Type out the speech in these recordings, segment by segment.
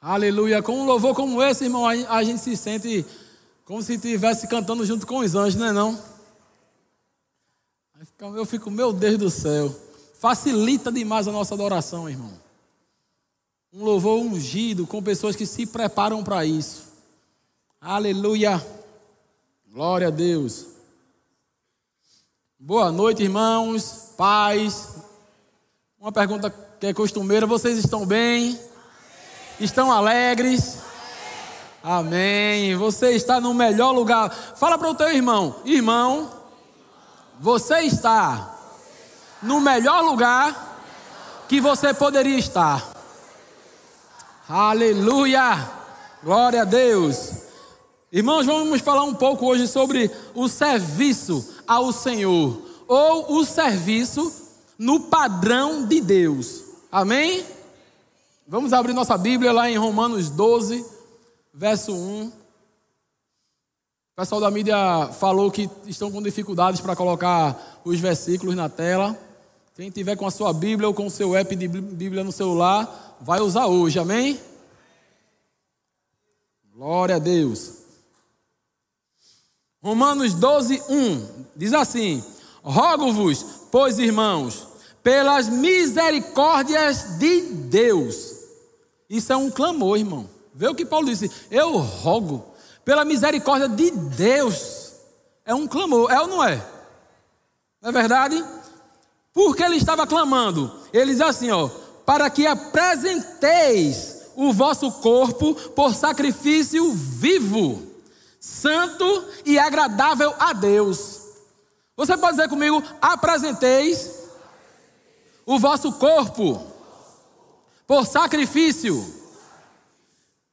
Aleluia. Com um louvor como esse, irmão, a gente se sente como se estivesse cantando junto com os anjos, não é não? Eu fico, meu Deus do céu. Facilita demais a nossa adoração, irmão. Um louvor ungido com pessoas que se preparam para isso. Aleluia. Glória a Deus. Boa noite, irmãos, pais. Uma pergunta que é costumeira: vocês estão bem? Estão alegres? Amém. Você está no melhor lugar. Fala para o teu irmão: irmão, você está no melhor lugar que você poderia estar. Aleluia. Glória a Deus. Irmãos, vamos falar um pouco hoje sobre o serviço ao Senhor, ou o serviço no padrão de Deus. Amém? Vamos abrir nossa Bíblia lá em Romanos 12, verso 1. O pessoal da mídia falou que estão com dificuldades para colocar os versículos na tela. Quem tiver com a sua Bíblia ou com o seu app de Bíblia no celular, vai usar hoje, amém? Glória a Deus. Romanos 12, 1 diz assim: Rogo-vos, pois irmãos, pelas misericórdias de Deus isso é um clamor, irmão. Vê o que Paulo disse. Eu rogo pela misericórdia de Deus. É um clamor, é ou não é? Não é verdade? Porque ele estava clamando. Ele diz assim, ó, para que apresenteis o vosso corpo por sacrifício vivo, santo e agradável a Deus. Você pode dizer comigo: apresenteis o vosso corpo por sacrifício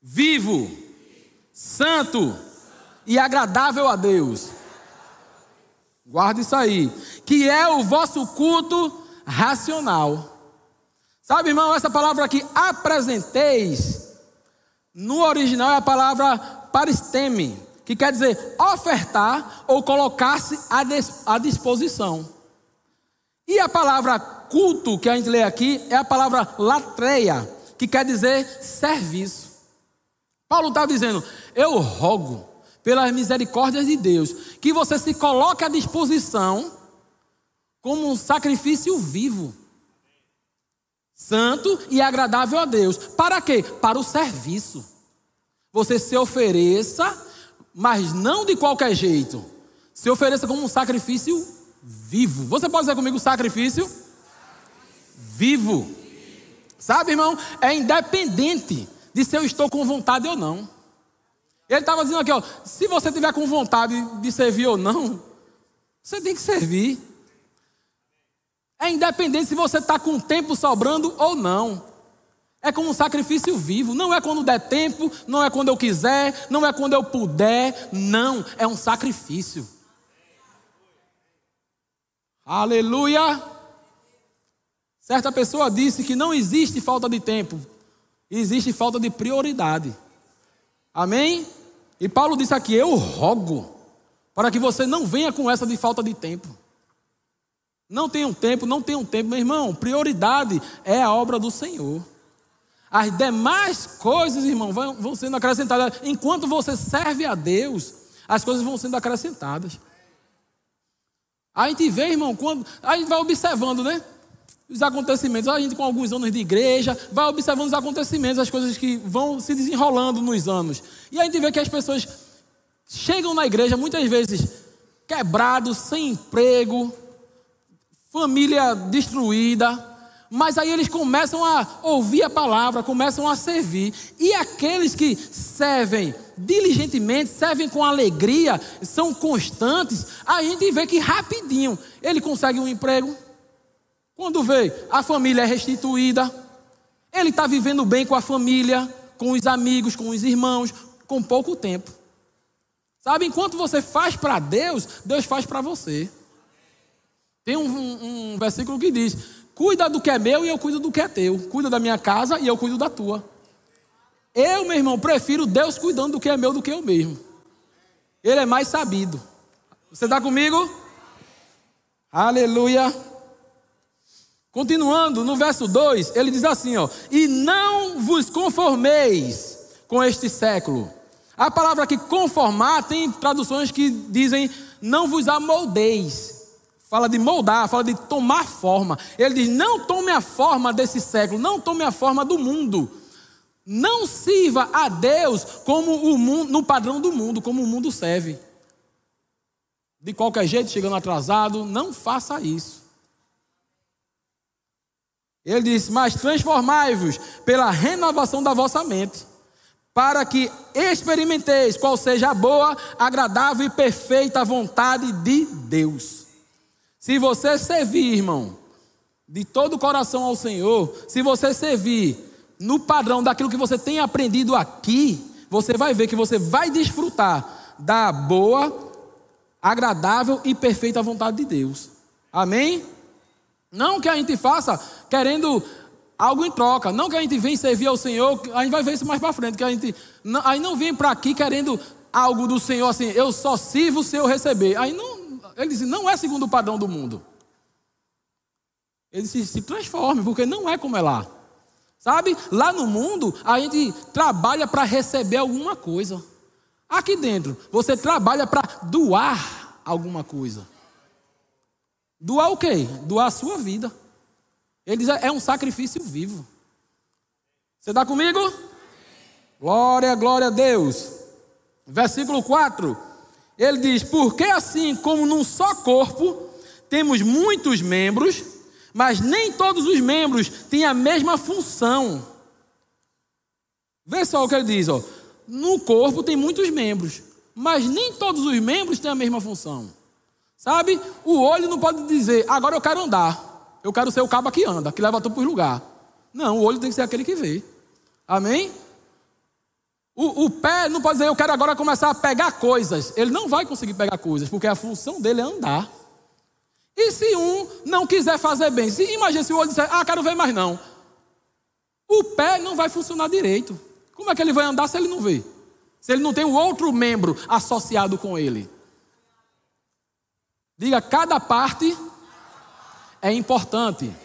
vivo, santo e agradável a Deus. Guarde isso aí, que é o vosso culto racional. Sabe, irmão, essa palavra aqui, apresenteis, no original é a palavra paristeme, que quer dizer ofertar ou colocar-se à disposição. E a palavra culto que a gente lê aqui é a palavra latreia, que quer dizer serviço. Paulo está dizendo: Eu rogo, pelas misericórdias de Deus, que você se coloque à disposição como um sacrifício vivo, santo e agradável a Deus. Para quê? Para o serviço. Você se ofereça, mas não de qualquer jeito. Se ofereça como um sacrifício vivo. Você pode dizer comigo sacrifício? Vivo. Sabe, irmão? É independente de se eu estou com vontade ou não. Ele estava dizendo aqui, ó, se você tiver com vontade de servir ou não, você tem que servir. É independente se você está com tempo sobrando ou não. É como um sacrifício vivo. Não é quando der tempo, não é quando eu quiser, não é quando eu puder. Não, é um sacrifício. Aleluia! Certa pessoa disse que não existe falta de tempo, existe falta de prioridade. Amém? E Paulo disse aqui: Eu rogo para que você não venha com essa de falta de tempo. Não tenham tempo, não tenham tempo, meu irmão. Prioridade é a obra do Senhor. As demais coisas, irmão, vão, vão sendo acrescentadas. Enquanto você serve a Deus, as coisas vão sendo acrescentadas. A gente vê, irmão, quando a gente vai observando, né? Os acontecimentos, a gente com alguns anos de igreja, vai observando os acontecimentos, as coisas que vão se desenrolando nos anos. E a gente vê que as pessoas chegam na igreja muitas vezes quebrados, sem emprego, família destruída, mas aí eles começam a ouvir a palavra, começam a servir. E aqueles que servem diligentemente, servem com alegria, são constantes, a gente vê que rapidinho ele consegue um emprego. Quando vê, a família é restituída, ele está vivendo bem com a família, com os amigos, com os irmãos, com pouco tempo. Sabe, enquanto você faz para Deus, Deus faz para você. Tem um, um, um versículo que diz: Cuida do que é meu e eu cuido do que é teu. Cuida da minha casa e eu cuido da tua. Eu, meu irmão, prefiro Deus cuidando do que é meu do que eu mesmo. Ele é mais sabido. Você está comigo? Aleluia. Continuando, no verso 2, ele diz assim: ó, E não vos conformeis com este século. A palavra aqui conformar tem traduções que dizem não vos amoldeis. Fala de moldar, fala de tomar forma. Ele diz: não tome a forma desse século, não tome a forma do mundo. Não sirva a Deus como o mundo, no padrão do mundo, como o mundo serve. De qualquer jeito, chegando atrasado, não faça isso. Ele diz: Mas transformai-vos pela renovação da vossa mente, para que experimenteis qual seja a boa, agradável e perfeita vontade de Deus. Se você servir, irmão, de todo o coração ao Senhor, se você servir no padrão daquilo que você tem aprendido aqui, você vai ver que você vai desfrutar da boa, agradável e perfeita vontade de Deus. Amém? Não que a gente faça querendo algo em troca, não que a gente venha servir ao Senhor, a gente vai ver isso mais para frente, que a gente aí não vem para aqui querendo algo do Senhor assim, eu só sirvo se eu receber. Aí não, ele diz, não é segundo o padrão do mundo. Ele disse, se transforme, porque não é como é lá. Sabe? Lá no mundo, a gente trabalha para receber alguma coisa. Aqui dentro, você trabalha para doar alguma coisa. Doar o quê? Doar a sua vida. Ele diz: é um sacrifício vivo. Você está comigo? Glória, glória a Deus. Versículo 4. Ele diz: Porque assim como num só corpo temos muitos membros, mas nem todos os membros têm a mesma função. Vê só o que ele diz, ó. No corpo tem muitos membros, mas nem todos os membros têm a mesma função. Sabe? O olho não pode dizer, agora eu quero andar. Eu quero ser o cabo que anda, que leva tudo para o lugar. Não, o olho tem que ser aquele que vê. Amém? O, o, pé não pode dizer, eu quero agora começar a pegar coisas. Ele não vai conseguir pegar coisas, porque a função dele é andar. E se um não quiser fazer bem? Se, imagina se o olho disser, ah, quero ver mais não. O pé não vai funcionar direito. Como é que ele vai andar se ele não vê? Se ele não tem um outro membro associado com ele. Diga, cada parte é importante.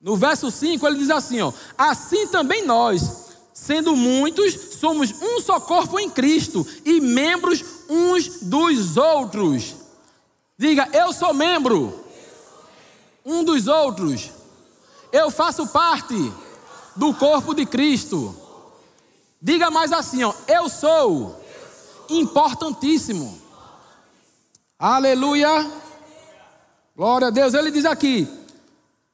No verso 5 ele diz assim: ó, assim também nós, sendo muitos, somos um só corpo em Cristo e membros uns dos outros. Diga, eu sou membro um dos outros. Eu faço parte do corpo de Cristo. Diga mais assim, ó, eu sou importantíssimo. Aleluia. Glória a Deus. Ele diz aqui: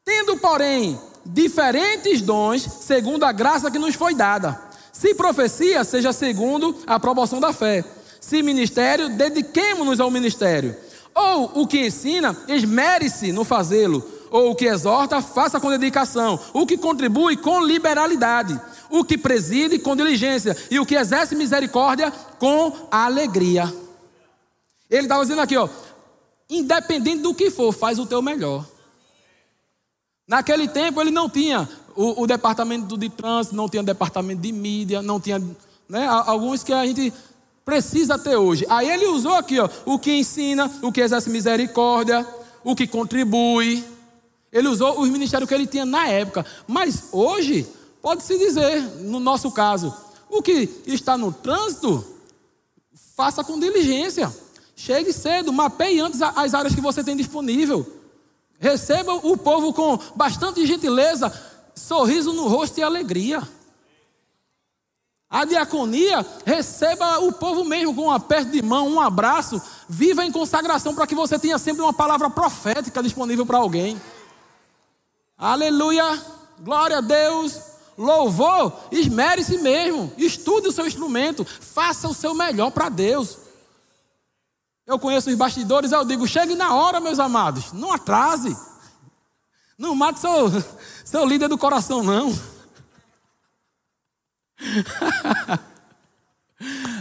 tendo, porém, diferentes dons, segundo a graça que nos foi dada. Se profecia, seja segundo a proporção da fé. Se ministério, dediquemo-nos ao ministério. Ou o que ensina, esmere-se no fazê-lo. Ou o que exorta, faça com dedicação. O que contribui, com liberalidade. O que preside, com diligência. E o que exerce misericórdia, com alegria. Ele estava dizendo aqui, ó. Independente do que for, faz o teu melhor. Naquele tempo ele não tinha o, o departamento de trânsito, não tinha departamento de mídia, não tinha né, alguns que a gente precisa ter hoje. Aí ele usou aqui, ó, o que ensina, o que exerce misericórdia, o que contribui. Ele usou os ministérios que ele tinha na época. Mas hoje, pode-se dizer, no nosso caso, o que está no trânsito, faça com diligência. Chegue cedo, mapeie antes as áreas que você tem disponível. Receba o povo com bastante gentileza, sorriso no rosto e alegria. A diaconia receba o povo mesmo com um aperto de mão, um abraço. Viva em consagração para que você tenha sempre uma palavra profética disponível para alguém. Aleluia, glória a Deus. Louvor, esmere-se mesmo. Estude o seu instrumento. Faça o seu melhor para Deus. Eu conheço os bastidores, eu digo: chegue na hora, meus amados. Não atrase. Não mate seu, seu líder do coração, não.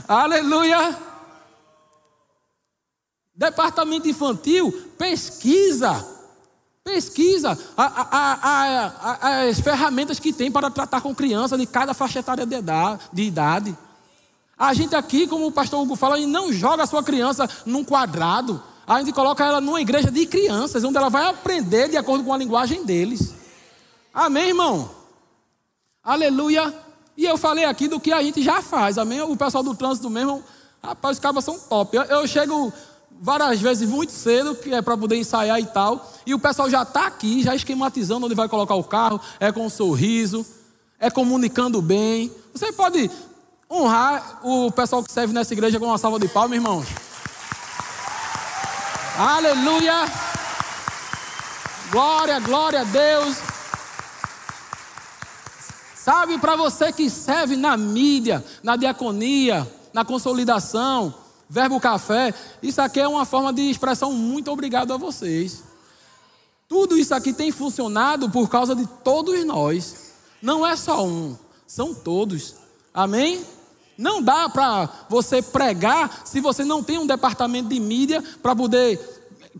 Aleluia. Departamento infantil, pesquisa. Pesquisa a, a, a, as ferramentas que tem para tratar com crianças de cada faixa etária de idade, de idade. A gente aqui, como o pastor Hugo fala, não joga a sua criança num quadrado. a gente coloca ela numa igreja de crianças, onde ela vai aprender de acordo com a linguagem deles. Amém, irmão? Aleluia. E eu falei aqui do que a gente já faz, amém? O pessoal do trânsito mesmo, rapaz, os cabas são top. Eu, eu chego várias vezes muito cedo, que é para poder ensaiar e tal, e o pessoal já está aqui, já esquematizando onde vai colocar o carro, é com um sorriso, é comunicando bem. Você pode honrar o pessoal que serve nessa igreja com uma salva de palmas, irmãos. Aleluia! Glória, glória a Deus. Sabe, para você que serve na mídia, na diaconia, na consolidação, verbo café, isso aqui é uma forma de expressão muito obrigado a vocês. Tudo isso aqui tem funcionado por causa de todos nós. Não é só um, são todos. Amém? Não dá para você pregar se você não tem um departamento de mídia para poder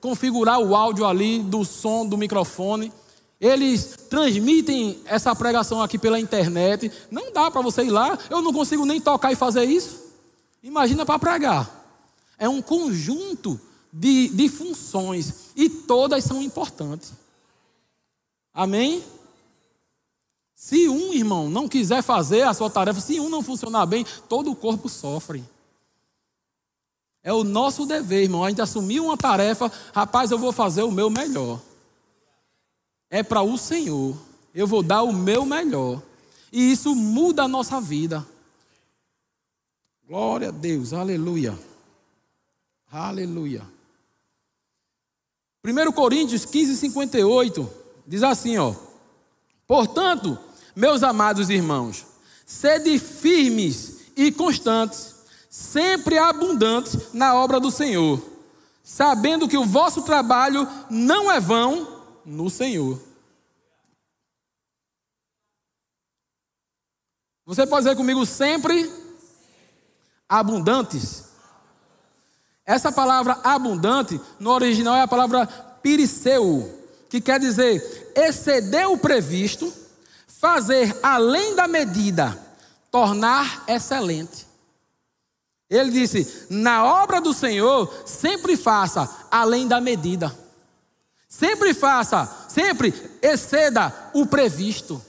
configurar o áudio ali do som do microfone. Eles transmitem essa pregação aqui pela internet. Não dá para você ir lá. Eu não consigo nem tocar e fazer isso. Imagina para pregar. É um conjunto de, de funções e todas são importantes. Amém? Se um irmão não quiser fazer a sua tarefa, se um não funcionar bem, todo o corpo sofre. É o nosso dever, irmão. A gente assumir uma tarefa, rapaz, eu vou fazer o meu melhor. É para o Senhor. Eu vou dar o meu melhor. E isso muda a nossa vida. Glória a Deus, aleluia. Aleluia. 1 Coríntios 15, 58 diz assim: ó. Portanto, meus amados irmãos, sede firmes e constantes, sempre abundantes na obra do Senhor, sabendo que o vosso trabalho não é vão no Senhor. Você pode dizer comigo sempre abundantes. Essa palavra abundante, no original é a palavra piriceu, que quer dizer exceder o previsto fazer além da medida, tornar excelente. Ele disse: na obra do Senhor, sempre faça além da medida. Sempre faça, sempre exceda o previsto.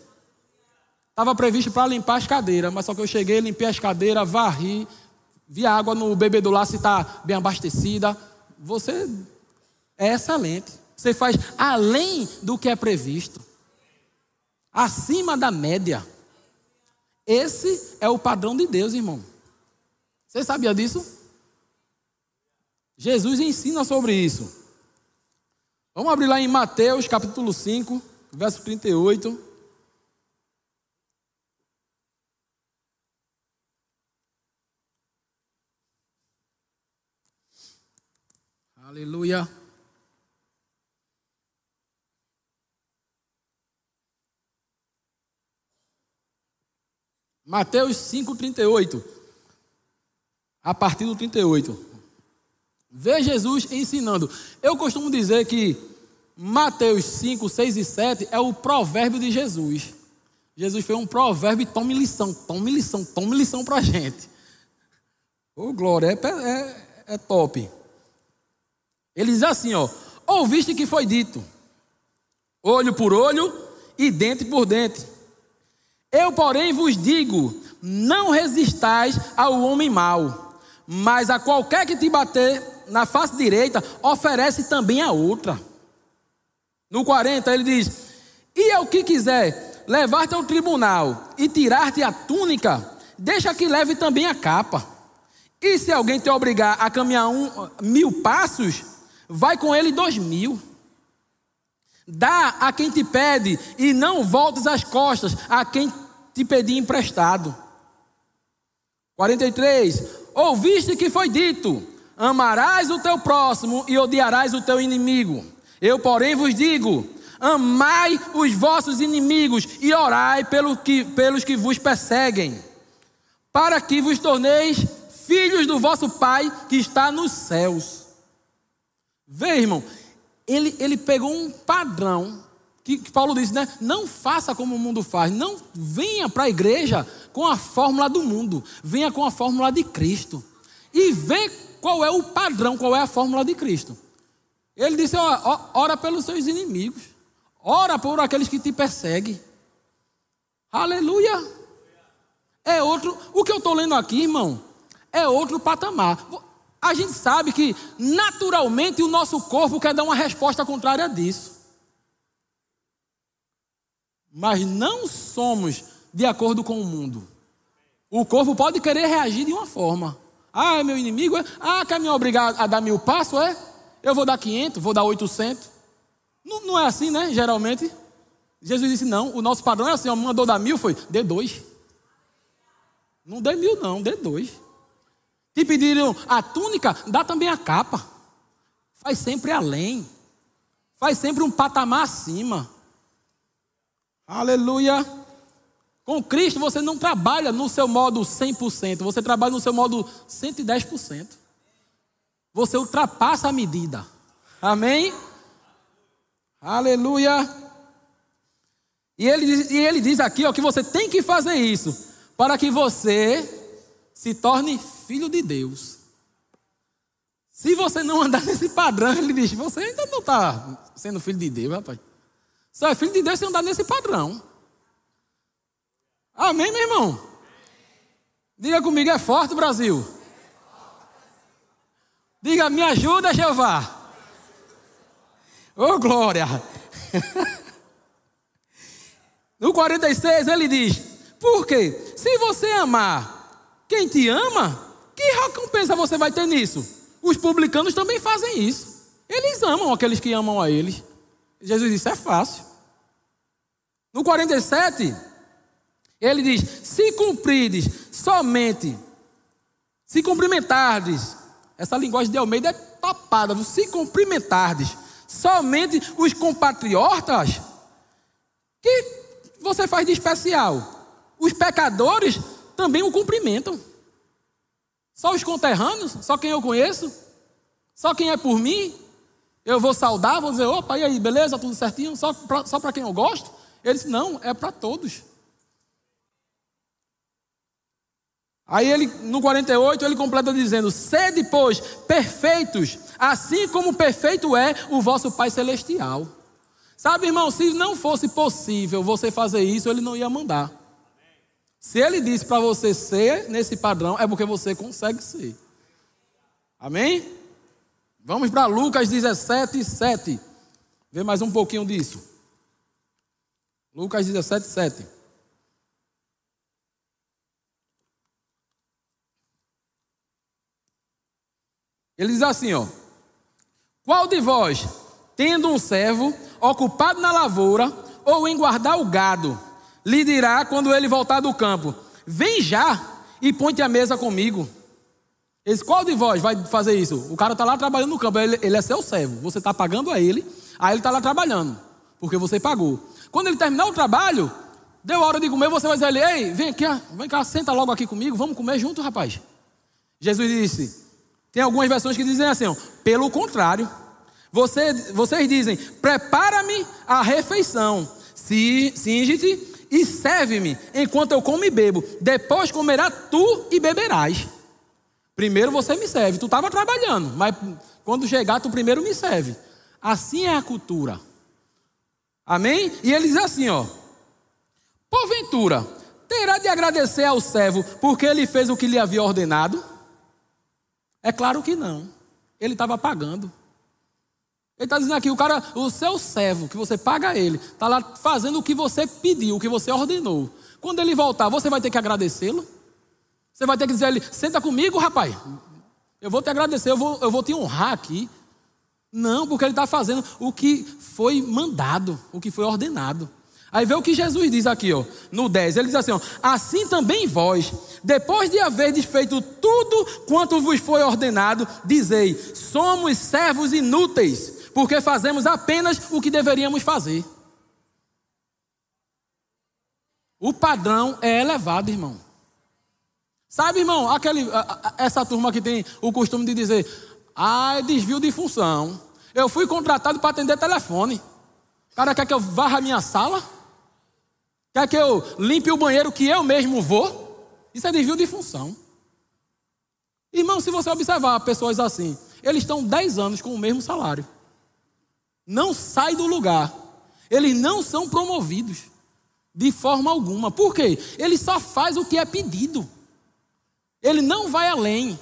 Estava previsto para limpar as cadeiras, mas só que eu cheguei, limpei as cadeiras, varri, vi água no bebedouro lá se está bem abastecida. Você é excelente. Você faz além do que é previsto acima da média. Esse é o padrão de Deus, irmão. Você sabia disso? Jesus ensina sobre isso. Vamos abrir lá em Mateus capítulo 5, verso 38. Aleluia. Mateus 5,38. A partir do 38. Vê Jesus ensinando. Eu costumo dizer que Mateus 5, 6 e 7 é o provérbio de Jesus. Jesus fez um provérbio e tome lição, tome lição, tome lição para a gente. Ô, oh, glória, é, é, é top. Ele diz assim, ó. Ouviste que foi dito, olho por olho e dente por dente. Eu, porém, vos digo: não resistais ao homem mau, mas a qualquer que te bater na face direita, oferece também a outra. No 40 ele diz: E ao que quiser levar-te ao tribunal e tirar-te a túnica, deixa que leve também a capa. E se alguém te obrigar a caminhar um, mil passos, vai com ele dois mil. Dá a quem te pede e não voltes as costas a quem te pedi emprestado. 43. Ouviste que foi dito: Amarás o teu próximo e odiarás o teu inimigo. Eu, porém, vos digo: Amai os vossos inimigos e orai pelo que, pelos que vos perseguem, para que vos torneis filhos do vosso Pai que está nos céus. Vê, irmão, ele, ele pegou um padrão que, que Paulo diz, né? Não faça como o mundo faz. Não venha para a igreja com a fórmula do mundo. Venha com a fórmula de Cristo. E vê qual é o padrão, qual é a fórmula de Cristo. Ele disse: ó, ora pelos seus inimigos, ora por aqueles que te perseguem. Aleluia! É outro, o que eu estou lendo aqui, irmão, é outro patamar. A gente sabe que naturalmente o nosso corpo quer dar uma resposta contrária disso. Mas não somos de acordo com o mundo. O corpo pode querer reagir de uma forma. Ah, é meu inimigo? É? Ah, quer me obrigar a dar mil passos? É? Eu vou dar 500, vou dar 800. Não, não é assim, né? Geralmente. Jesus disse: não, o nosso padrão é assim: ó, mandou dar mil, foi, dê dois. Não dê mil, não, dê dois. Te pediram a túnica, dá também a capa. Faz sempre além. Faz sempre um patamar acima. Aleluia. Com Cristo você não trabalha no seu modo 100%, você trabalha no seu modo 110%. Você ultrapassa a medida. Amém? Aleluia. E ele, e ele diz aqui ó, que você tem que fazer isso para que você se torne filho de Deus. Se você não andar nesse padrão, ele diz: você ainda não está sendo filho de Deus, rapaz. Só é filho de Deus se andar nesse padrão. Amém, meu irmão? Diga comigo, é forte, Brasil. Diga, me ajuda, Jeová. Oh, glória. no 46 ele diz: Por quê? Se você amar quem te ama, que recompensa você vai ter nisso? Os publicanos também fazem isso. Eles amam aqueles que amam a eles. Jesus disse: É fácil. No 47, ele diz: Se cumprides somente, se cumprimentardes, essa linguagem de Almeida é tapada, se cumprimentardes somente os compatriotas, que você faz de especial? Os pecadores também o cumprimentam. Só os conterrâneos, só quem eu conheço, só quem é por mim, eu vou saudar, vou dizer, opa, e aí, beleza, tudo certinho, só para quem eu gosto? Ele disse, não, é para todos. Aí ele, no 48, ele completa dizendo: Sede, pois, perfeitos, assim como perfeito é o vosso Pai Celestial. Sabe, irmão, se não fosse possível você fazer isso, ele não ia mandar. Se ele disse para você ser nesse padrão, é porque você consegue ser. Amém? Vamos para Lucas 17, 7. Vê mais um pouquinho disso. Lucas 17, 7. Ele diz assim, ó: Qual de vós, tendo um servo ocupado na lavoura ou em guardar o gado, lhe dirá quando ele voltar do campo: Vem já e põe-te à mesa comigo. Esse, qual de vós vai fazer isso? O cara está lá trabalhando no campo, ele, ele é seu servo, você está pagando a ele, aí ele está lá trabalhando, porque você pagou. Quando ele terminar o trabalho, deu a hora de comer, você vai dizer: Ei, vem aqui, vem cá, senta logo aqui comigo, vamos comer junto, rapaz. Jesus disse: tem algumas versões que dizem assim: ó, pelo contrário, você, vocês dizem: prepara-me a refeição, singe-te e serve-me enquanto eu como e bebo. Depois comerá tu e beberás. Primeiro você me serve. Tu estava trabalhando, mas quando chegar, tu primeiro me serve. Assim é a cultura. Amém? E ele diz assim: ó. Porventura, terá de agradecer ao servo porque ele fez o que lhe havia ordenado? É claro que não. Ele estava pagando. Ele está dizendo aqui, o cara, o seu servo, que você paga ele, está lá fazendo o que você pediu, o que você ordenou. Quando ele voltar, você vai ter que agradecê-lo. Você vai ter que dizer a ele, senta comigo, rapaz. Eu vou te agradecer, eu vou, eu vou te honrar aqui. Não, porque ele está fazendo o que foi mandado, o que foi ordenado. Aí vê o que Jesus diz aqui, ó, no 10. Ele diz assim: ó, Assim também vós, depois de haver feito tudo quanto vos foi ordenado, dizei: Somos servos inúteis, porque fazemos apenas o que deveríamos fazer. O padrão é elevado, irmão. Sabe, irmão, aquele, essa turma que tem o costume de dizer: Ah, é desvio de função. Eu fui contratado para atender telefone. O cara quer que eu varra a minha sala? Quer que eu limpe o banheiro que eu mesmo vou? Isso é desvio de função. Irmão, se você observar pessoas assim, eles estão 10 anos com o mesmo salário. não saem do lugar. Eles não são promovidos de forma alguma. Por quê? Ele só faz o que é pedido. Ele não vai além.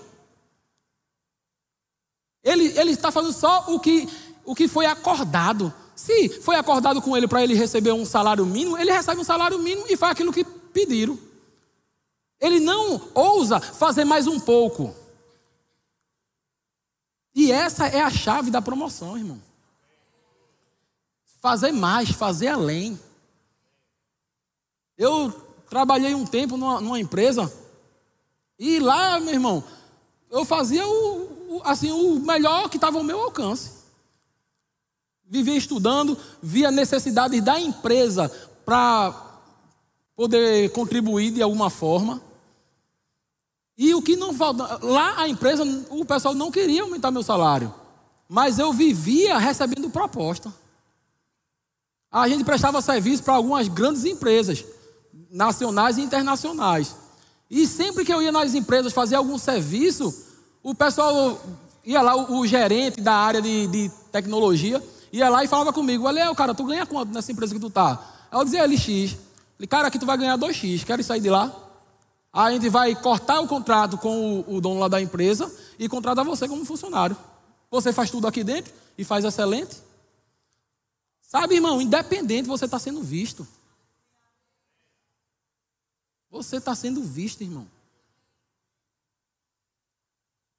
Ele, está fazendo só o que, o que foi acordado. Se foi acordado com ele para ele receber um salário mínimo, ele recebe um salário mínimo e faz aquilo que pediram. Ele não ousa fazer mais um pouco. E essa é a chave da promoção, irmão. Fazer mais, fazer além. Eu trabalhei um tempo numa, numa empresa e lá, meu irmão, eu fazia o assim, o melhor que estava ao meu alcance. Vivia estudando, via necessidades da empresa para poder contribuir de alguma forma. E o que não falta, lá a empresa, o pessoal não queria aumentar meu salário, mas eu vivia recebendo proposta. A gente prestava serviço para algumas grandes empresas, nacionais e internacionais. E sempre que eu ia nas empresas fazer algum serviço, o pessoal ia lá, o, o gerente da área de, de, tecnologia, ia lá e falava comigo: Olha, cara, tu ganha quanto nessa empresa que tu tá? Aí eu dizia LX. Falei, cara, aqui tu vai ganhar 2x, quero sair de lá? Aí a gente vai cortar o contrato com o, o dono lá da empresa e contratar você como funcionário. Você faz tudo aqui dentro e faz excelente. Sabe, irmão, independente você está sendo visto. Você está sendo visto, irmão.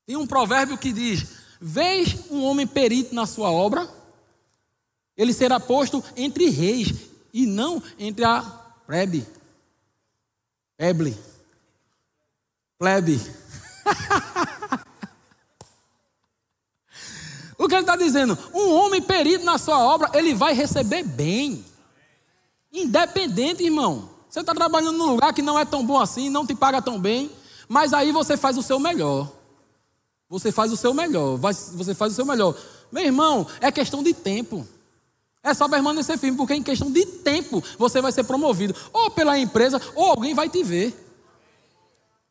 Tem um provérbio que diz: Vês um homem perito na sua obra, ele será posto entre reis e não entre a plebe. Eble. Plebe. o que ele está dizendo? Um homem perito na sua obra, ele vai receber bem. Independente, irmão. Você está trabalhando num lugar que não é tão bom assim, não te paga tão bem, mas aí você faz o seu melhor. Você faz o seu melhor. Você faz o seu melhor. Meu irmão, é questão de tempo. É só permanecer firme, porque em questão de tempo você vai ser promovido, ou pela empresa, ou alguém vai te ver.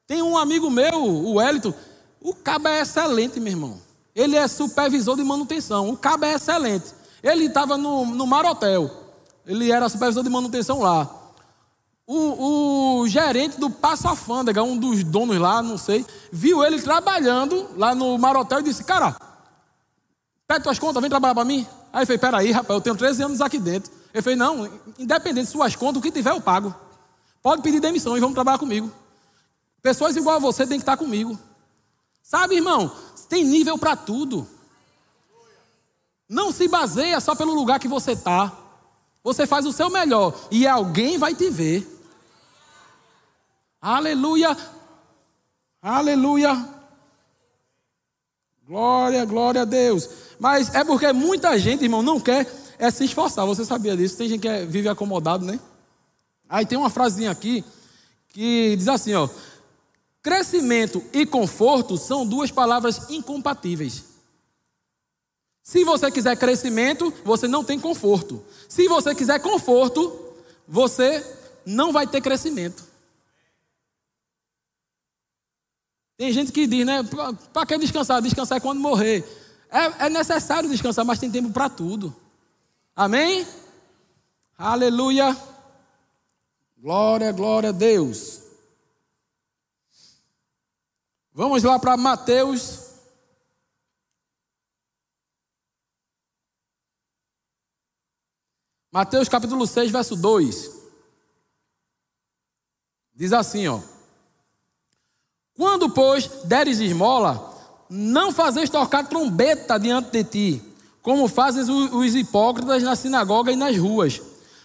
Tem um amigo meu, o Wellington, o cabo é excelente, meu irmão. Ele é supervisor de manutenção, o cabo é excelente. Ele estava no, no ele era supervisor de manutenção lá. O, o, gerente do Passo Afândega, um dos donos lá, não sei, viu ele trabalhando lá no Mar Hotel e disse: Cara, pega tuas contas, vem trabalhar para mim. Aí ele fez: Peraí, rapaz, eu tenho 13 anos aqui dentro. Ele fez: Não, independente de suas contas, o que tiver eu pago. Pode pedir demissão e vamos trabalhar comigo. Pessoas igual a você tem que estar comigo. Sabe, irmão? Tem nível para tudo. Não se baseia só pelo lugar que você está. Você faz o seu melhor e alguém vai te ver. Aleluia. Aleluia. Glória, glória a Deus. Mas é porque muita gente, irmão, não quer é se esforçar. Você sabia disso? Tem gente que é, vive acomodado, né? Aí tem uma frasinha aqui que diz assim, ó: Crescimento e conforto são duas palavras incompatíveis. Se você quiser crescimento, você não tem conforto. Se você quiser conforto, você não vai ter crescimento. Tem gente que diz, né? Para que descansar? Descansar é quando morrer. É, é necessário descansar, mas tem tempo para tudo. Amém? Aleluia. Glória, glória a Deus. Vamos lá para Mateus. Mateus capítulo 6, verso 2. Diz assim, ó. Quando, pois, deres esmola, não fazeis tocar trombeta diante de ti, como fazem os hipócritas na sinagoga e nas ruas,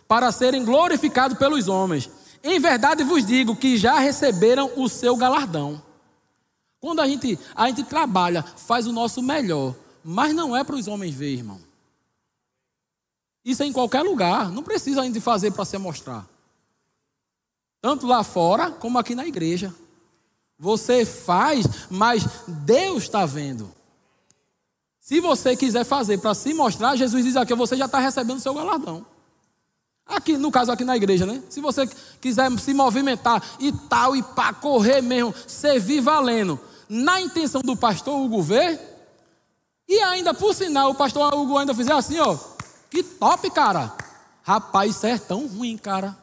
para serem glorificados pelos homens. Em verdade vos digo que já receberam o seu galardão. Quando a gente, a gente trabalha, faz o nosso melhor, mas não é para os homens ver, irmão. Isso é em qualquer lugar, não precisa a gente fazer para se mostrar. Tanto lá fora como aqui na igreja. Você faz, mas Deus está vendo. Se você quiser fazer para se mostrar, Jesus diz aqui, você já está recebendo o seu galardão. Aqui, no caso aqui na igreja, né? Se você quiser se movimentar e tal, e para correr mesmo, servir valendo, na intenção do pastor Hugo ver, e ainda por sinal o pastor Hugo ainda fizer assim, ó, Que top, cara. Rapaz, isso é tão ruim, cara.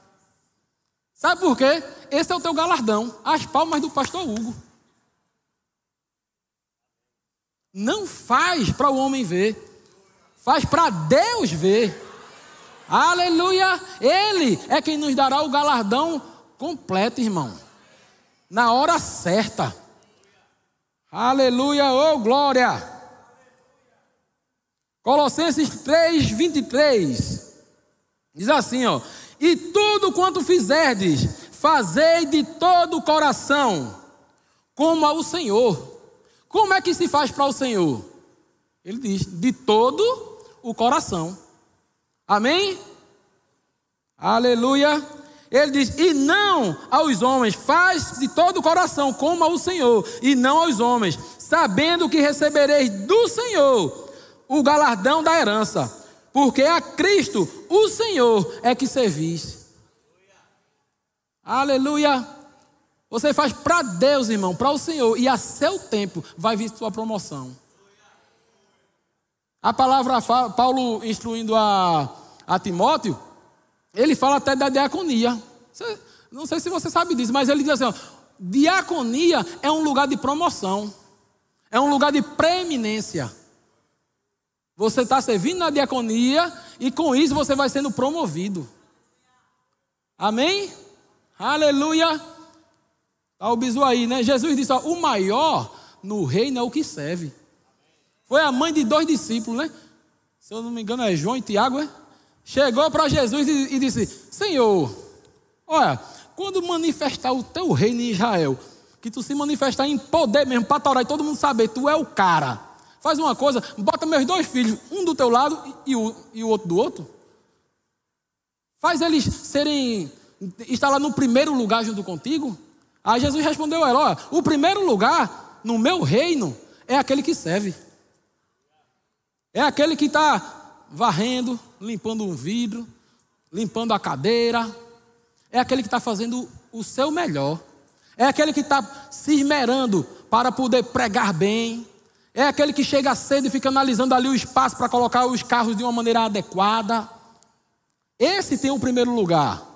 Sabe por quê? Esse é o teu galardão. As palmas do pastor Hugo. Não faz para o homem ver. Faz para Deus ver. Aleluia! Ele é quem nos dará o galardão completo, irmão. Na hora certa. Aleluia, oh glória! Colossenses 3, 23. Diz assim, ó. E tudo quanto fizerdes, fazei de todo o coração, como ao Senhor. Como é que se faz para o Senhor? Ele diz, de todo o coração. Amém? Aleluia. Ele diz: E não aos homens, faz de todo o coração, como ao Senhor, e não aos homens, sabendo que recebereis do Senhor o galardão da herança, porque a Cristo, o Senhor, é que servis. Aleluia. Você faz para Deus, irmão, para o Senhor, e a seu tempo vai vir sua promoção. A palavra, Paulo instruindo a, a Timóteo, ele fala até da diaconia. Você, não sei se você sabe disso, mas ele diz assim: ó, diaconia é um lugar de promoção, é um lugar de preeminência. Você está servindo na diaconia e com isso você vai sendo promovido. Amém? Aleluia. Está o bisu aí, né? Jesus disse: ó, o maior no reino é o que serve. Foi a mãe de dois discípulos, né? Se eu não me engano, é João e Tiago, é? Chegou para Jesus e, disse: Senhor, olha, quando manifestar o teu reino em Israel, que tu se manifestar em poder mesmo, para torar e todo mundo saber, tu é o cara. Faz uma coisa, bota meus dois filhos, um do teu lado e o, e o outro do outro. Faz eles serem, estar lá no primeiro lugar junto contigo. Aí Jesus respondeu a ela: olha, o primeiro lugar no meu reino é aquele que serve. É aquele que está varrendo, limpando um vidro, limpando a cadeira. É aquele que está fazendo o seu melhor. É aquele que está se esmerando para poder pregar bem. É aquele que chega cedo e fica analisando ali o espaço para colocar os carros de uma maneira adequada. Esse tem o primeiro lugar.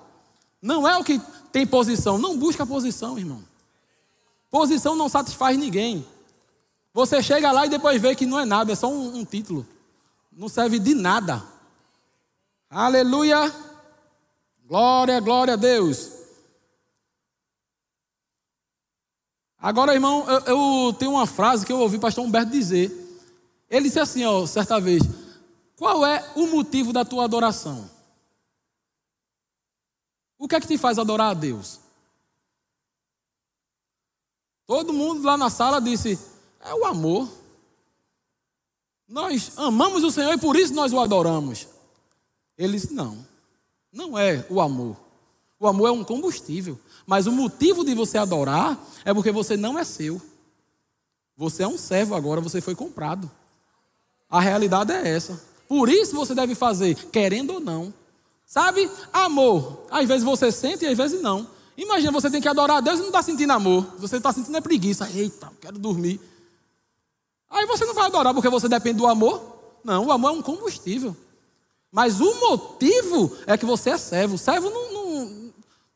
Não é o que tem posição. Não busca posição, irmão. Posição não satisfaz ninguém. Você chega lá e depois vê que não é nada, é só um, um título. Não serve de nada. Aleluia. Glória, glória a Deus. Agora, irmão, eu, eu, tenho uma frase que eu ouvi o pastor Humberto dizer. Ele disse assim, ó, certa vez: Qual é o motivo da tua adoração? O que é que te faz adorar a Deus? Todo mundo lá na sala disse: É o amor. Nós amamos o Senhor e por isso nós o adoramos. Ele disse: Não, não é o amor. O amor é um combustível. Mas o motivo de você adorar é porque você não é seu. Você é um servo agora, você foi comprado. A realidade é essa. Por isso você deve fazer, querendo ou não. Sabe? Amor. Às vezes você sente e às vezes não. Imagina, você tem que adorar a Deus e não está sentindo amor. Você está sentindo é preguiça. Eita, quero dormir. Aí você não vai adorar porque você depende do amor. Não, o amor é um combustível. Mas o motivo é que você é servo. Servo não,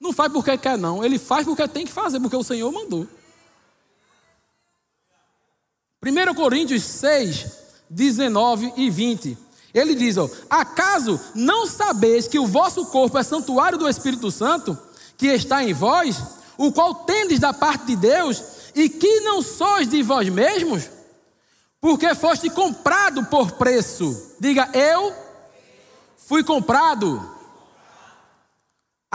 não, faz porque quer, não. Ele faz porque tem que fazer, porque o Senhor mandou. 1 Coríntios 6, 19 e 20. Ele diz: ó, Acaso não sabeis que o vosso corpo é santuário do Espírito Santo, que está em vós, o qual tendes da parte de Deus, e que não sois de vós mesmos? porque foste comprado por preço. Diga, eu fui comprado.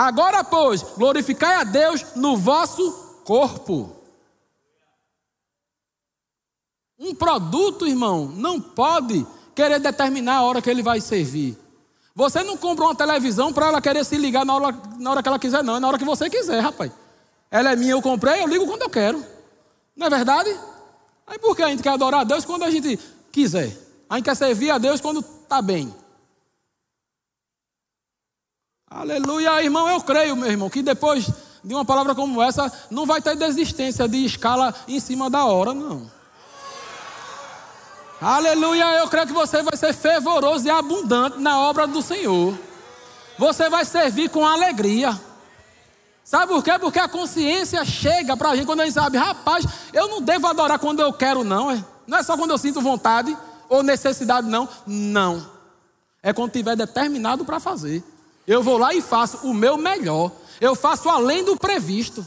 Agora, pois, glorificai a Deus no vosso corpo. Um produto, irmão, não pode querer determinar a hora que ele vai servir. Você não compra uma televisão para ela querer se ligar na hora, na hora que ela quiser, não. É na hora que você quiser, rapaz. Ela é minha, eu comprei, eu ligo quando eu quero. Não é verdade? Aí por que a gente quer adorar a Deus quando a gente quiser? A gente quer servir a Deus quando está bem. Aleluia, irmão, eu creio, meu irmão, que depois de uma palavra como essa, não vai ter desistência de escala em cima da hora, não. Aleluia, eu creio que você vai ser fervoroso e abundante na obra do Senhor. Você vai servir com alegria. Sabe por quê? Porque a consciência chega para a gente quando a gente sabe, rapaz, eu não devo adorar quando eu quero, não. É? Não é só quando eu sinto vontade ou necessidade, não. Não. É quando tiver determinado para fazer. Eu vou lá e faço o meu melhor. Eu faço além do previsto.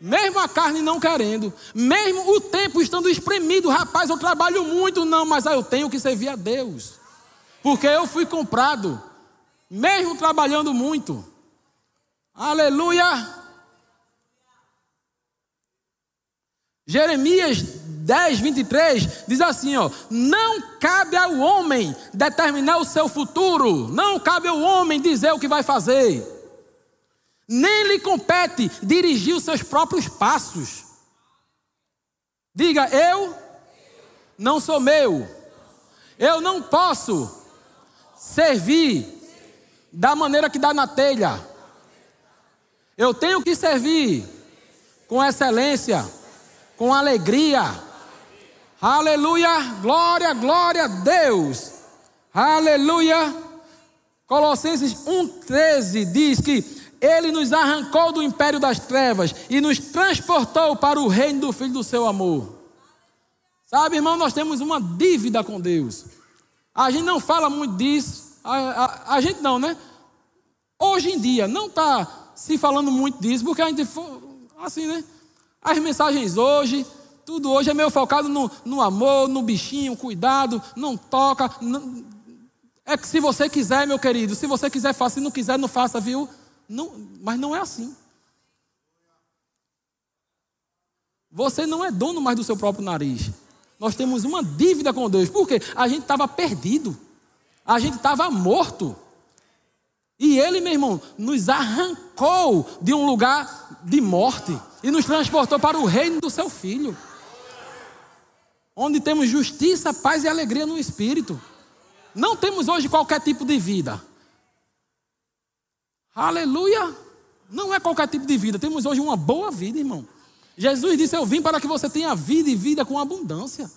Mesmo a carne não querendo, mesmo o tempo estando espremido, rapaz, eu trabalho muito, não, mas eu tenho que servir a Deus, porque eu fui comprado, mesmo trabalhando muito. Aleluia! Jeremias 10, 23 diz assim: ó, não cabe ao homem determinar o seu futuro, não cabe ao homem dizer o que vai fazer nem lhe compete dirigir os seus próprios passos. Diga, eu não sou meu, eu não posso servir da maneira que dá na telha. Eu tenho que servir com excelência, com alegria. Aleluia, glória, glória a Deus. Aleluia. Colossenses 1,13 diz que ele nos arrancou do império das trevas e nos transportou para o reino do Filho do seu amor. Sabe, irmão, nós temos uma dívida com Deus. A gente não fala muito disso. A, a, a gente não, né? Hoje em dia, não está se falando muito disso, porque a gente, assim, né? As mensagens hoje, tudo hoje é meio focado no, no amor, no bichinho, cuidado, não toca. Não... É que se você quiser, meu querido, se você quiser, faça, se não quiser, não faça, viu? Não, mas não é assim. Você não é dono mais do seu próprio nariz. Nós temos uma dívida com Deus. Por quê? A gente estava perdido. A gente estava morto. E Ele, meu irmão, nos arrancou de um lugar de morte e nos transportou para o reino do Seu Filho. Onde temos justiça, paz e alegria no Espírito. Não temos hoje qualquer tipo de vida. Aleluia! Não é qualquer tipo de vida. Temos hoje uma boa vida, irmão. Jesus disse: Eu vim para que você tenha vida e vida com abundância.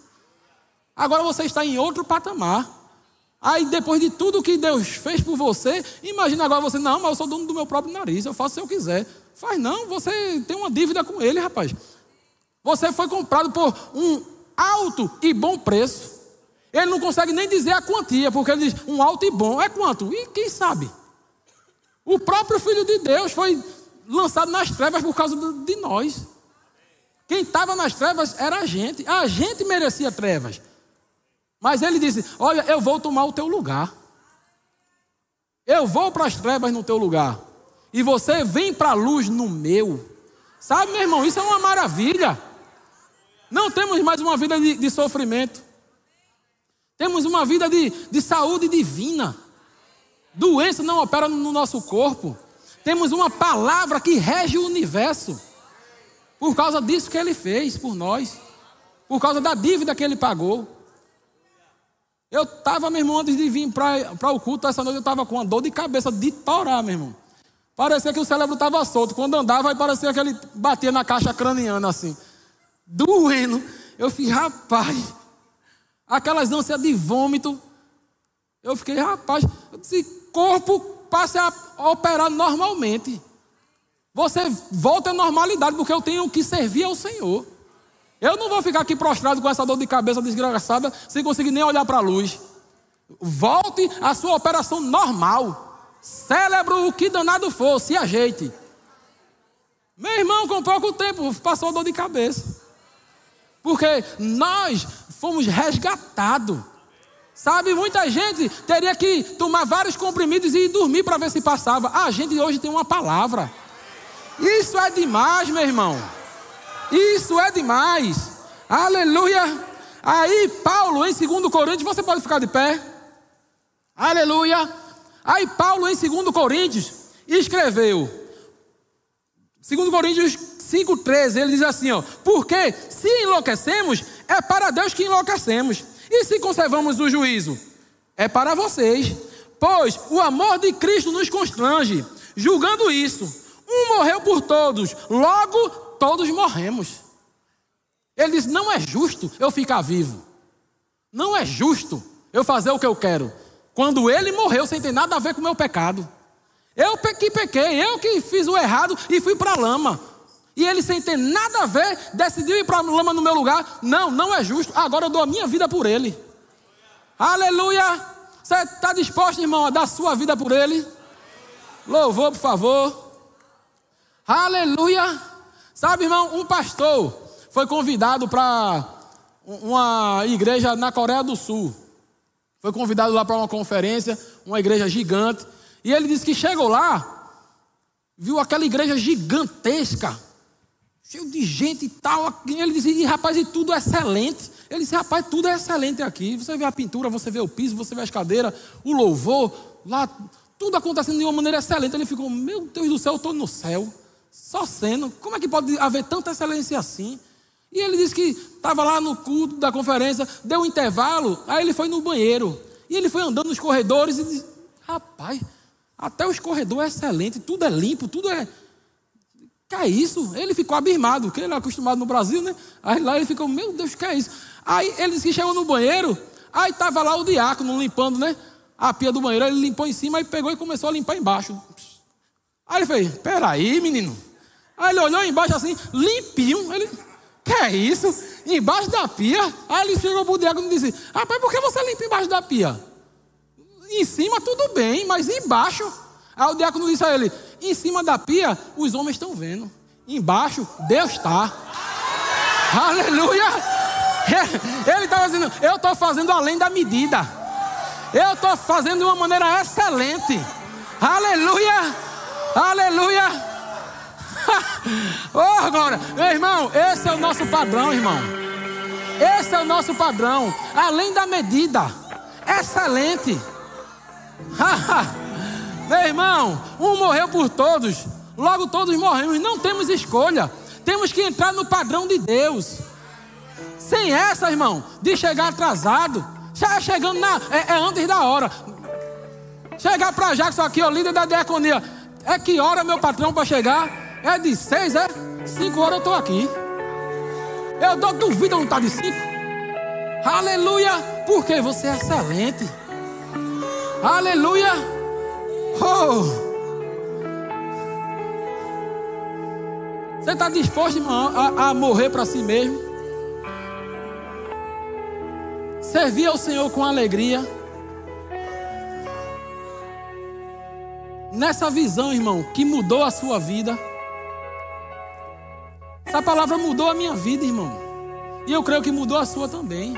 Agora você está em outro patamar. Aí depois de tudo que Deus fez por você, imagina agora você, não, mas eu sou dono do meu próprio nariz, eu faço se eu quiser. Faz não, você tem uma dívida com ele, rapaz. Você foi comprado por um alto e bom preço. Ele não consegue nem dizer a quantia, porque ele diz um alto e bom. É quanto? E quem sabe? O próprio Filho de Deus foi lançado nas trevas por causa de nós. Quem estava nas trevas era a gente. A gente merecia trevas. Mas ele disse: Olha, eu vou tomar o teu lugar. Eu vou para as trevas no teu lugar. E você vem para a luz no meu. Sabe, meu irmão, isso é uma maravilha. Não temos mais uma vida de, de sofrimento. Temos uma vida de, de saúde divina. Doença não opera no nosso corpo. Temos uma palavra que rege o universo. Por causa disso que ele fez por nós. Por causa da dívida que ele pagou. Eu estava, meu irmão, antes de vir para o culto essa noite, eu estava com uma dor de cabeça de torar, meu irmão. Parecia que o cérebro estava solto. Quando andava, parecia que ele batia na caixa craniana assim. Doendo. Eu fiquei, rapaz. Aquelas ânsias de vômito. Eu fiquei, rapaz. Eu disse, corpo passe a operar normalmente. Você volta à normalidade, porque eu tenho que servir ao Senhor. Eu não vou ficar aqui prostrado com essa dor de cabeça desgraçada, sem conseguir nem olhar para a luz. Volte à sua operação normal. Cérebro, o que danado for, se ajeite. Meu irmão, com pouco tempo, passou dor de cabeça. Porque nós fomos resgatados. Sabe, muita gente teria que tomar vários comprimidos e ir dormir para ver se passava. A gente hoje tem uma palavra. Isso é demais, meu irmão. Isso é demais. Aleluia. Aí, Paulo, em 2 Coríntios, você pode ficar de pé. Aleluia. Aí, Paulo, em 2 Coríntios, escreveu. 2 Coríntios 5,13, ele diz assim: ó, porque se enlouquecemos, é para Deus que enlouquecemos. E se conservamos o juízo? É para vocês. Pois o amor de Cristo nos constrange. Julgando isso, um morreu por todos, logo todos morremos. Ele diz: não é justo eu ficar vivo. Não é justo eu fazer o que eu quero. Quando ele morreu sem ter nada a ver com o meu pecado. Eu que pequei, eu que fiz o errado e fui para a lama. E ele, sem ter nada a ver, decidiu ir para a lama no meu lugar. Não, não é justo. Agora eu dou a minha vida por ele. Aleluia! Você está disposto, irmão, a dar a sua vida por ele? Louvor, por favor. Aleluia! Sabe, irmão, um pastor foi convidado para uma igreja na Coreia do Sul. Foi convidado lá para uma conferência, uma igreja gigante. E ele disse que chegou lá, viu aquela igreja gigantesca, cheio de gente e tal. Ele disse, e, rapaz, e tudo é excelente. Ele disse, rapaz, tudo é excelente aqui. Você vê a pintura, você vê o piso, você vê as cadeiras, o louvor, lá, tudo acontecendo de uma maneira excelente. Ele ficou, meu Deus do céu, eu estou no céu. Só sendo. Como é que pode haver tanta excelência assim? E ele disse que estava lá no culto da conferência, deu um intervalo, aí ele foi no banheiro. E ele foi andando nos corredores e disse: Rapaz, até os corredores é excelente, tudo é limpo, tudo é. Que é isso? Ele ficou abismado, porque ele é acostumado no Brasil, né? Aí lá ele ficou: Meu Deus, que é isso? Aí ele disse que chegou no banheiro, aí estava lá o diácono limpando, né? A pia do banheiro, ele limpou em cima e pegou e começou a limpar embaixo. Aí ele fez: Peraí, menino. Aí ele olhou embaixo assim, limpinho. Ele. Que é isso? Embaixo da pia? Aí ele chegou pro diácono e disse: Rapaz, por que você limpa embaixo da pia? Em cima tudo bem, mas embaixo. Aí o diácono disse a ele: Em cima da pia, os homens estão vendo. Embaixo, Deus está. Aleluia! Ele estava dizendo: Eu estou fazendo além da medida. Eu estou fazendo de uma maneira excelente. Aleluia! Aleluia! oh, agora, meu irmão, esse é o nosso padrão, irmão. Esse é o nosso padrão. Além da medida. Excelente. meu irmão, um morreu por todos. Logo todos morremos. Não temos escolha. Temos que entrar no padrão de Deus. Sem essa, irmão, de chegar atrasado. Já chegando na. É, é antes da hora. Chegar para Jackson aqui, o líder da diaconia. É que hora meu patrão para chegar? É de seis, é? Cinco horas eu estou aqui. Eu dou duvido não está de cinco. Aleluia! Porque você é excelente. Aleluia! Oh! Você está disposto, irmão, a, a morrer para si mesmo? Servir ao Senhor com alegria. Nessa visão, irmão, que mudou a sua vida. Essa palavra mudou a minha vida, irmão. E eu creio que mudou a sua também.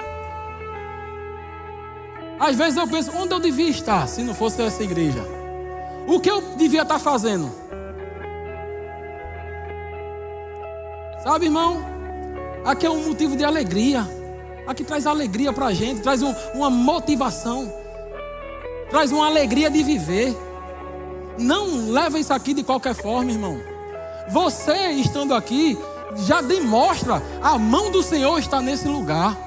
Às vezes eu penso, onde eu devia estar se não fosse essa igreja? O que eu devia estar fazendo? Sabe, irmão? Aqui é um motivo de alegria. Aqui traz alegria para a gente, traz um, uma motivação, traz uma alegria de viver. Não leva isso aqui de qualquer forma, irmão. Você estando aqui, já demonstra a mão do Senhor está nesse lugar.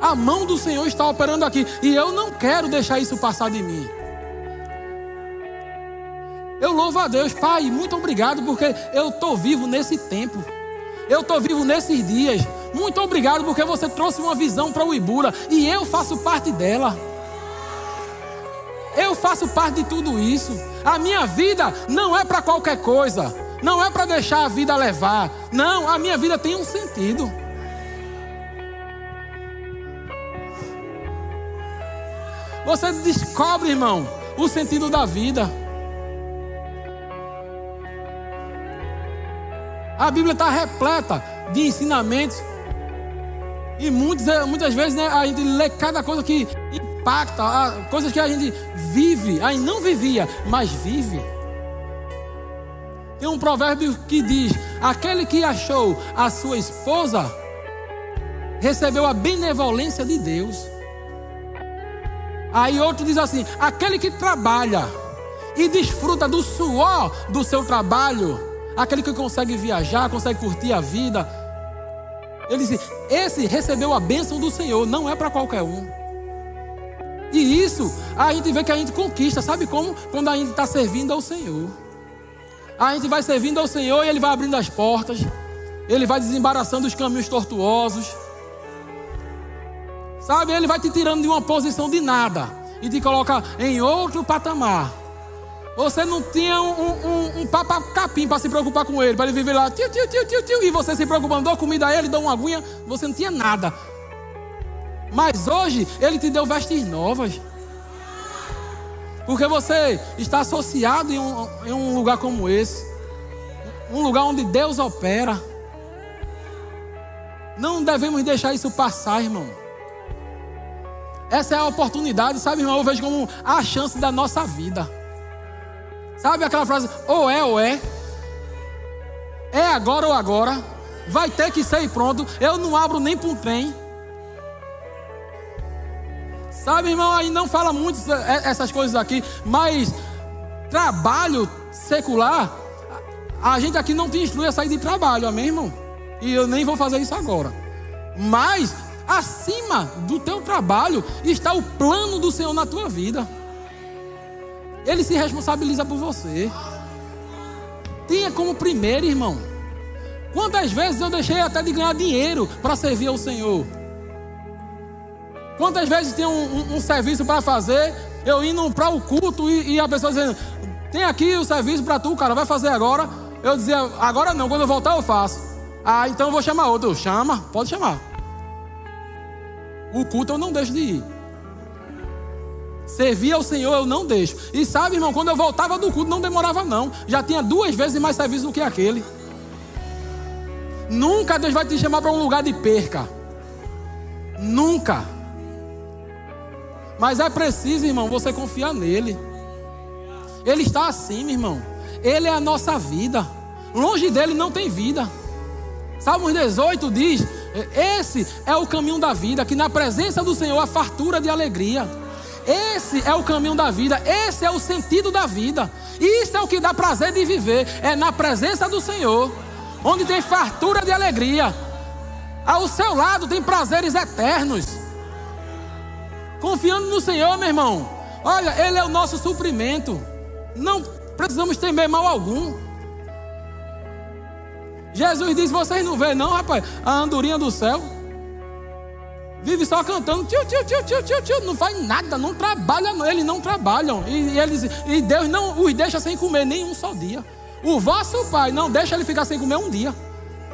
A mão do Senhor está operando aqui. E eu não quero deixar isso passar de mim. Eu louvo a Deus, Pai, muito obrigado, porque eu estou vivo nesse tempo. Eu estou vivo nesses dias. Muito obrigado, porque você trouxe uma visão para o Ibura. E eu faço parte dela. Eu faço parte de tudo isso. A minha vida não é para qualquer coisa. Não é para deixar a vida levar. Não, a minha vida tem um sentido. Você descobre, irmão, o sentido da vida. A Bíblia está repleta de ensinamentos. E muitas, muitas vezes né, a gente lê cada coisa que impacta, coisas que a gente vive, aí não vivia, mas vive. Tem um provérbio que diz: aquele que achou a sua esposa recebeu a benevolência de Deus. Aí outro diz assim: aquele que trabalha e desfruta do suor do seu trabalho, aquele que consegue viajar, consegue curtir a vida. Ele diz: esse recebeu a bênção do Senhor, não é para qualquer um. E isso a gente vê que a gente conquista, sabe como? Quando a gente está servindo ao Senhor. A gente vai servindo ao Senhor e Ele vai abrindo as portas, Ele vai desembaraçando os caminhos tortuosos. Sabe, ele vai te tirando de uma posição de nada e te coloca em outro patamar. Você não tinha um, um, um capim para se preocupar com ele, para ele viver lá, tio, tio, tio, tio, tio, e você se preocupando, dou comida a ele, dou uma aguinha, você não tinha nada. Mas hoje ele te deu vestes novas. Porque você está associado em um, em um lugar como esse. Um lugar onde Deus opera. Não devemos deixar isso passar, irmão. Essa é a oportunidade, sabe, irmão? Eu vejo como a chance da nossa vida. Sabe aquela frase, ou é ou é? É agora ou agora? Vai ter que ser pronto. Eu não abro nem para um trem. Sabe, irmão, aí não fala muito essas coisas aqui, mas trabalho secular, a gente aqui não te instrui a sair de trabalho, amém, irmão? E eu nem vou fazer isso agora. Mas acima do teu trabalho está o plano do Senhor na tua vida. Ele se responsabiliza por você. Tenha como primeiro, irmão. Quantas vezes eu deixei até de ganhar dinheiro para servir ao Senhor? Quantas vezes tem um, um, um serviço para fazer, eu indo para o culto e, e, a pessoa dizendo: Tem aqui o serviço para tu, cara, vai fazer agora. Eu dizia: Agora não, quando eu voltar eu faço. Ah, então eu vou chamar outro. Chama, pode chamar. O culto eu não deixo de ir. Servir ao Senhor eu não deixo. E sabe, irmão, quando eu voltava do culto não demorava não. Já tinha duas vezes mais serviço do que aquele. Nunca Deus vai te chamar para um lugar de perca. Nunca. Mas é preciso, irmão, você confiar nele. Ele está acima, irmão. Ele é a nossa vida. Longe dele não tem vida. Salmos 18 diz: Esse é o caminho da vida, que na presença do Senhor há fartura de alegria. Esse é o caminho da vida, esse é o sentido da vida. Isso é o que dá prazer de viver, é na presença do Senhor, onde tem fartura de alegria. Ao seu lado tem prazeres eternos. Confiando no Senhor, meu irmão. Olha, Ele é o nosso suprimento. Não precisamos temer mal algum. Jesus disse: Vocês não veem, não, rapaz, a andorinha do céu. Vive só cantando, tio, tio, tio, tio, tio, tio, não faz nada, não trabalha, eles não trabalham. E, eles, e Deus não os deixa sem comer nem um só dia. O vosso pai não deixa ele ficar sem comer um dia.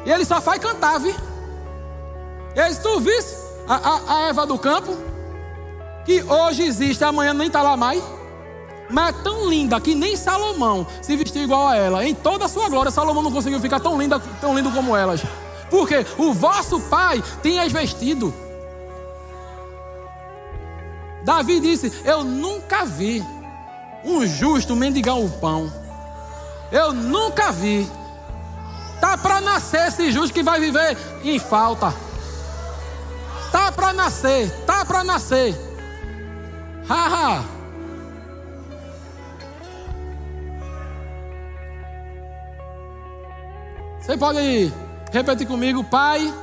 E ele só faz cantar, viu? E se tu visse a, a, a Eva do campo, que hoje existe, amanhã nem está lá mais. Mas é tão linda que nem Salomão se vestiu igual a ela. Em toda a sua glória, Salomão não conseguiu ficar tão linda, tão lindo como elas. Porque o vosso pai tem as vestido. Davi disse: Eu nunca vi um justo mendigar o pão. Eu nunca vi. Tá para nascer esse justo que vai viver em falta. Tá para nascer, tá para nascer. Haha. Você pode repetir comigo, Pai?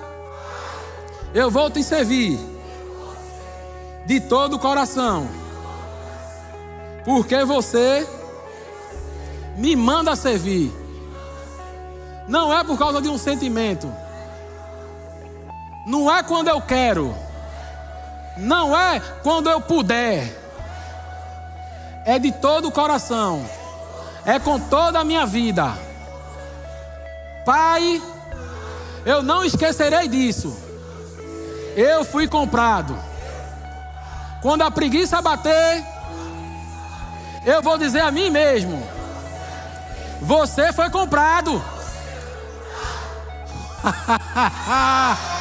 Eu vou te servir de todo o coração. Porque você me manda servir. Não é por causa de um sentimento. Não é quando eu quero. Não é quando eu puder. É de todo o coração. É com toda a minha vida. Pai, eu não esquecerei disso. Eu fui comprado quando a preguiça bater, eu vou dizer a mim mesmo: Você foi comprado.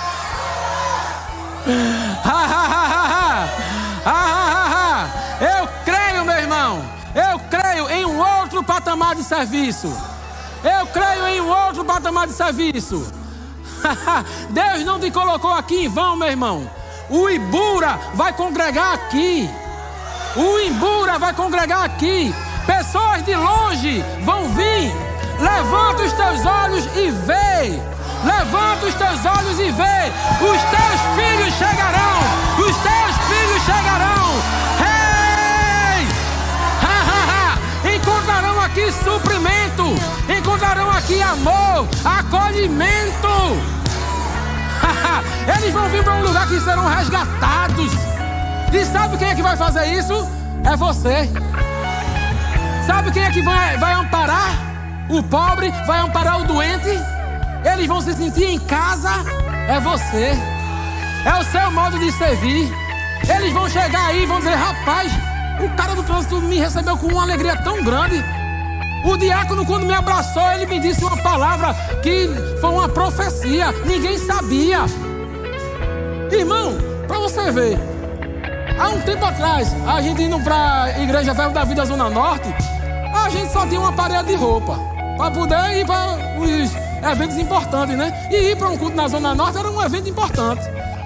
eu creio, meu irmão. Eu creio em um outro patamar de serviço. Eu creio em um outro patamar de serviço. Deus não te colocou aqui em vão, meu irmão. O Ibura vai congregar aqui. O Ibura vai congregar aqui. Pessoas de longe vão vir. Levanta os teus olhos e vê. Levanta os teus olhos e vê. Os teus filhos chegarão. Os teus filhos chegarão. Hey! Encontrarão aqui suprimento. Encontrarão aqui amor, acolhimento. Eles vão vir para um lugar que serão resgatados. E sabe quem é que vai fazer isso? É você. Sabe quem é que vai, vai amparar o pobre? Vai amparar o doente? Eles vão se sentir em casa? É você. É o seu modo de servir. Eles vão chegar aí e vão dizer: rapaz, o cara do trânsito me recebeu com uma alegria tão grande. O diácono, quando me abraçou, ele me disse uma palavra que foi uma profecia. Ninguém sabia. Irmão, para você ver, há um tempo atrás, a gente indo para a Igreja Verbo da Vida Zona Norte, a gente só tinha uma parede de roupa para poder ir para os eventos importantes, né? E ir para um culto na Zona Norte era um evento importante.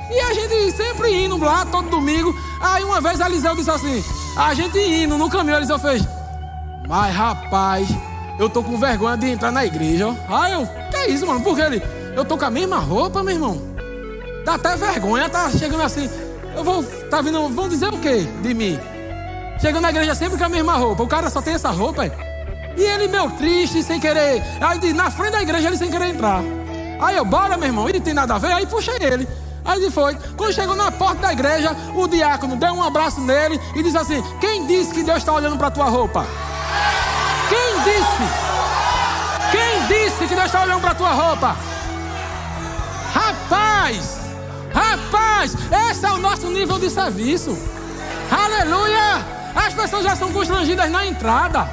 E a gente sempre indo lá todo domingo. Aí uma vez Eliseu disse assim: a gente indo no caminho, Eliseu fez. Mas rapaz, eu tô com vergonha de entrar na igreja. Aí eu, que é isso, mano? Porque ele, eu tô com a mesma roupa, meu irmão. Dá até vergonha, tá chegando assim. Eu vou, tá vindo, vão dizer o quê de mim? Chegando na igreja sempre com a mesma roupa. O cara só tem essa roupa. E ele, meu, triste, sem querer. Aí na frente da igreja ele sem querer entrar. Aí eu, bora, meu irmão, ele tem nada a ver. Aí puxei ele. Aí ele foi. Quando chegou na porta da igreja, o diácono deu um abraço nele e disse assim: Quem disse que Deus está olhando para tua roupa? Quem disse? Quem disse que Deus está olhando para a tua roupa? Rapaz, rapaz, esse é o nosso nível de serviço. Aleluia! As pessoas já são constrangidas na entrada.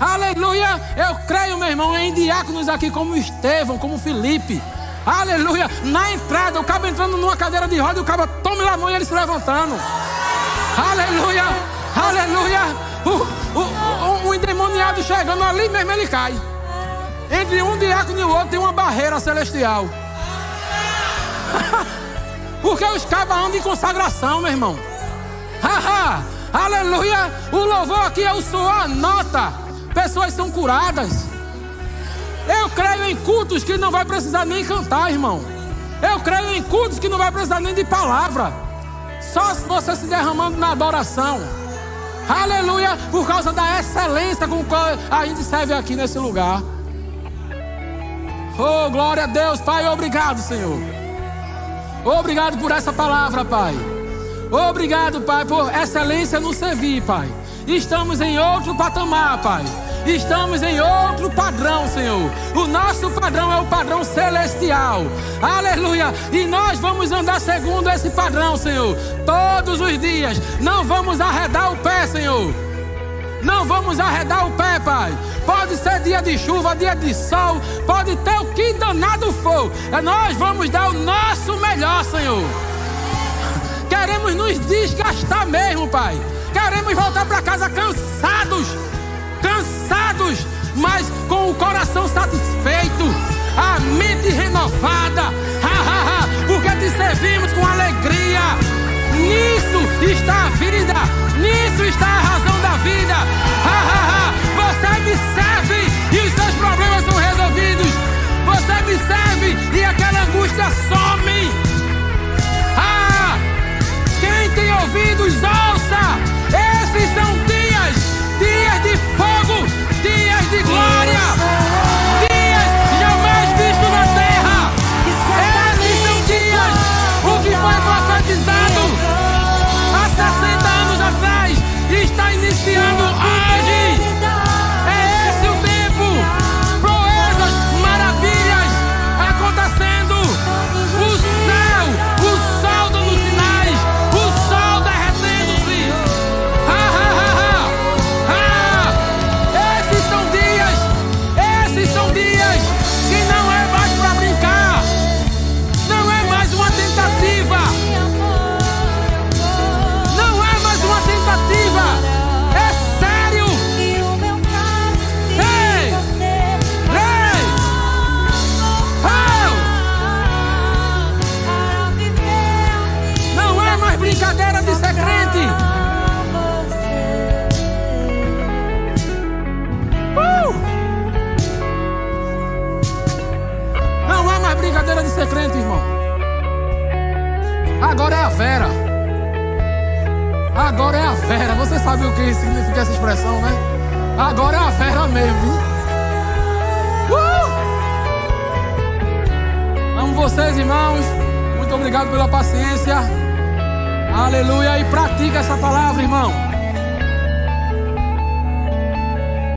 Aleluia! Eu creio, meu irmão, em diáconos aqui como Estevão, como Felipe. Aleluia! Na entrada, o cabo entrando numa cadeira de roda o cabo toma a mão e ele se levantando. Aleluia! Aleluia! O, o endemoniado chegando ali mesmo, ele cai. Entre um diácono e o outro tem uma barreira celestial. Porque os cabos andam em consagração, meu irmão. Aleluia! O louvor aqui é o suor, nota. Pessoas são curadas. Eu creio em cultos que não vai precisar nem cantar, irmão. Eu creio em cultos que não vai precisar nem de palavra. Só se você se derramando na adoração. Aleluia, por causa da excelência com qual a gente serve aqui nesse lugar. Oh, glória a Deus, Pai, obrigado, Senhor. Obrigado por essa palavra, Pai. Obrigado, Pai, por excelência no servir, Pai. Estamos em outro patamar, Pai. Estamos em outro padrão, Senhor. O nosso padrão é o padrão celestial. Aleluia. E nós vamos andar segundo esse padrão, Senhor. Todos os dias. Não vamos arredar o pé, Senhor. Não vamos arredar o pé, Pai. Pode ser dia de chuva, dia de sol, pode ter o que danado for. É nós vamos dar o nosso melhor, Senhor. Queremos nos desgastar mesmo, Pai. Queremos voltar para casa cansados cansados, mas com o coração satisfeito, a mente renovada, porque te servimos com alegria. Nisso está a vida, nisso está a razão da vida. Você me serve e os seus problemas são resolvidos. Você me serve e aquela angústia some. Ah, quem tem ouvidos, ouça.